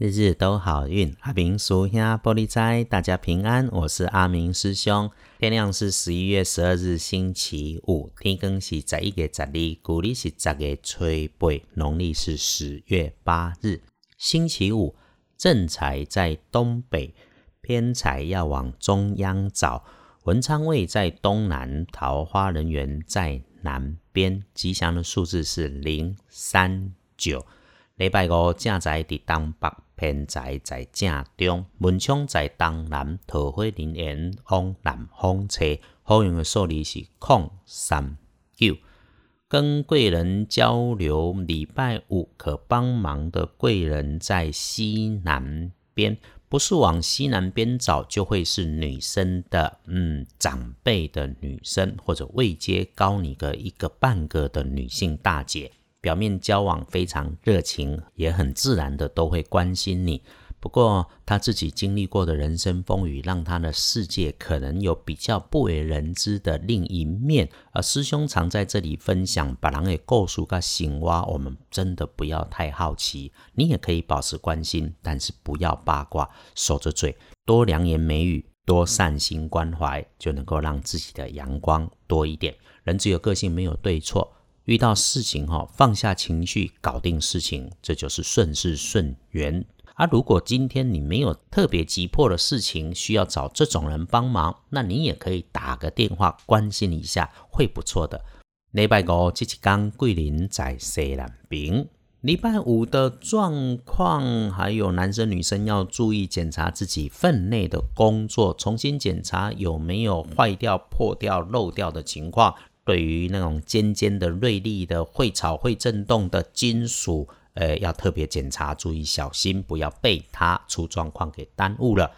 日日都好运，阿明叔兄玻璃斋，大家平安。我是阿明师兄。天亮是十一月十二日星期五，天更是十一月十二，古历是十月初八，农历是十月八日，星期五。正财在东北，偏财要往中央找。文昌位在东南，桃花人缘在南边。吉祥的数字是零三九。礼拜五正财伫东北。偏财在正中，文昌在东南，桃花人缘往南方车。好用的数字是空三九。跟贵人交流，礼拜五可帮忙的贵人在西南边，不是往西南边找，就会是女生的，嗯，长辈的女生，或者位阶高你个一个半个的女性大姐。表面交往非常热情，也很自然的都会关心你。不过他自己经历过的人生风雨，让他的世界可能有比较不为人知的另一面。而师兄常在这里分享，把人给告诉个醒蛙，我们真的不要太好奇，你也可以保持关心，但是不要八卦，守着嘴，多良言美语，多善心关怀，就能够让自己的阳光多一点。人只有个性，没有对错。遇到事情哈，放下情绪，搞定事情，这就是顺势顺缘。而如果今天你没有特别急迫的事情需要找这种人帮忙，那你也可以打个电话关心一下，会不错的。礼拜五这一天，桂林在西南边。礼拜五的状况，还有男生女生要注意检查自己分内的工作，重新检查有没有坏掉、破掉、漏掉的情况。对于那种尖尖的、锐利的、会吵、会震动的金属，呃，要特别检查，注意小心，不要被它出状况给耽误了。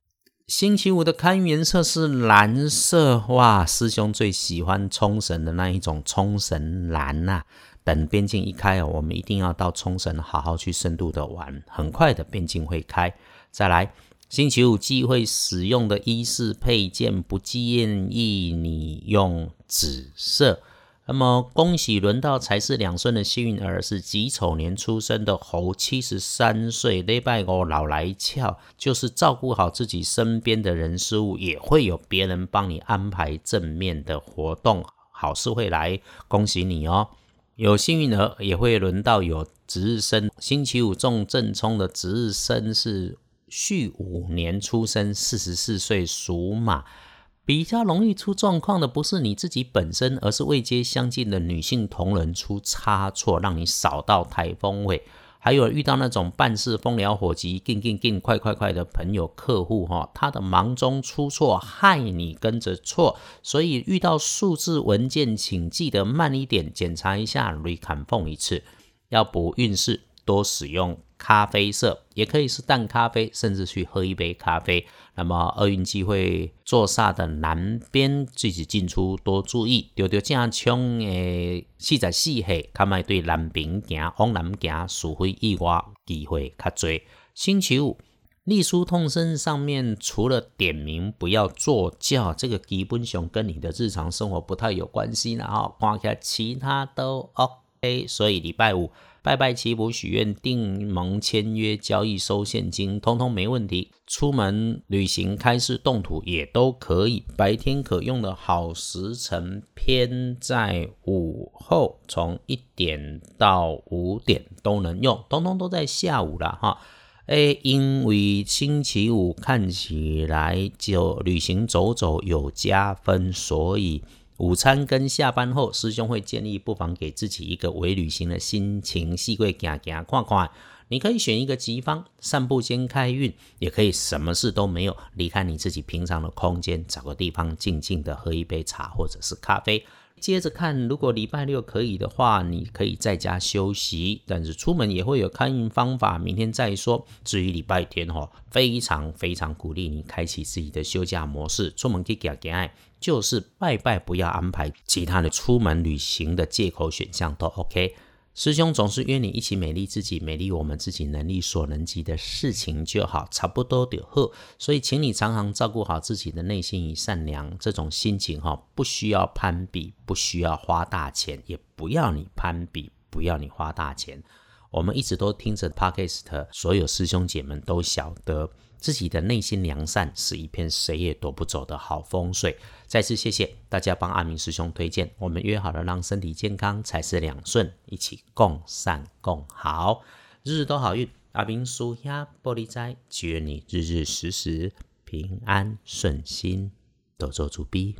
星期五的开运颜色是蓝色，哇，师兄最喜欢冲绳的那一种冲绳蓝呐。等边境一开哦，我们一定要到冲绳好好去深度的玩，很快的边境会开。再来。星期五忌讳使用的衣饰配件，不建议你用紫色。那么，恭喜轮到财是两顺的幸运儿是己丑年出生的猴，七十三岁，礼拜五老来俏，就是照顾好自己身边的人事物，也会有别人帮你安排正面的活动，好事会来，恭喜你哦！有幸运儿也会轮到有值日生，星期五中正冲的值日生是。戌五年出生，四十四岁，属马。比较容易出状况的，不是你自己本身，而是位阶相近的女性同仁出差错，让你扫到台风尾。还有遇到那种办事风燎火急、劲劲劲快快快的朋友、客户，哈，他的忙中出错，害你跟着错。所以遇到数字文件，请记得慢一点，检查一下，reconfirm 一次。要补运势，多使用。咖啡色也可以是淡咖啡，甚至去喝一杯咖啡。那么厄运机会坐煞的南边，自己进出多注意。丢丢正冲诶四十四岁，他们对南边行，往南行，除非意外机会较多。星期五，隶书通身上面除了点名不要坐轿，这个基本上跟你的日常生活不太有关系了哈。看起来其他都 OK，所以礼拜五。拜拜祈福许愿订盟签约交易收现金，通通没问题。出门旅行开市动土也都可以。白天可用的好时辰偏在午后，从一点到五点都能用，通通都在下午了哈。诶，因为星期五看起来就旅行走走有加分，所以。午餐跟下班后，师兄会建议不妨给自己一个微旅行的心情，细贵行行看看。你可以选一个吉方，散步先开运，也可以什么事都没有，离开你自己平常的空间，找个地方静静的喝一杯茶或者是咖啡。接着看，如果礼拜六可以的话，你可以在家休息，但是出门也会有看运方法，明天再说。至于礼拜天哈，非常非常鼓励你开启自己的休假模式，出门可以给爱，就是拜拜，不要安排其他的出门旅行的借口选项都 OK。师兄总是约你一起美丽自己，美丽我们自己能力所能及的事情就好，差不多的呵。所以，请你常常照顾好自己的内心与善良，这种心情哈，不需要攀比，不需要花大钱，也不要你攀比，不要你花大钱。我们一直都听着 Podcast，所有师兄姐们都晓得自己的内心良善是一片谁也夺不走的好风水。再次谢谢大家帮阿明师兄推荐，我们约好了让身体健康才是两顺，一起共善共好，日日都好运。阿明叔呀，玻璃斋，祈愿你日日时时平安顺心，多做主逼。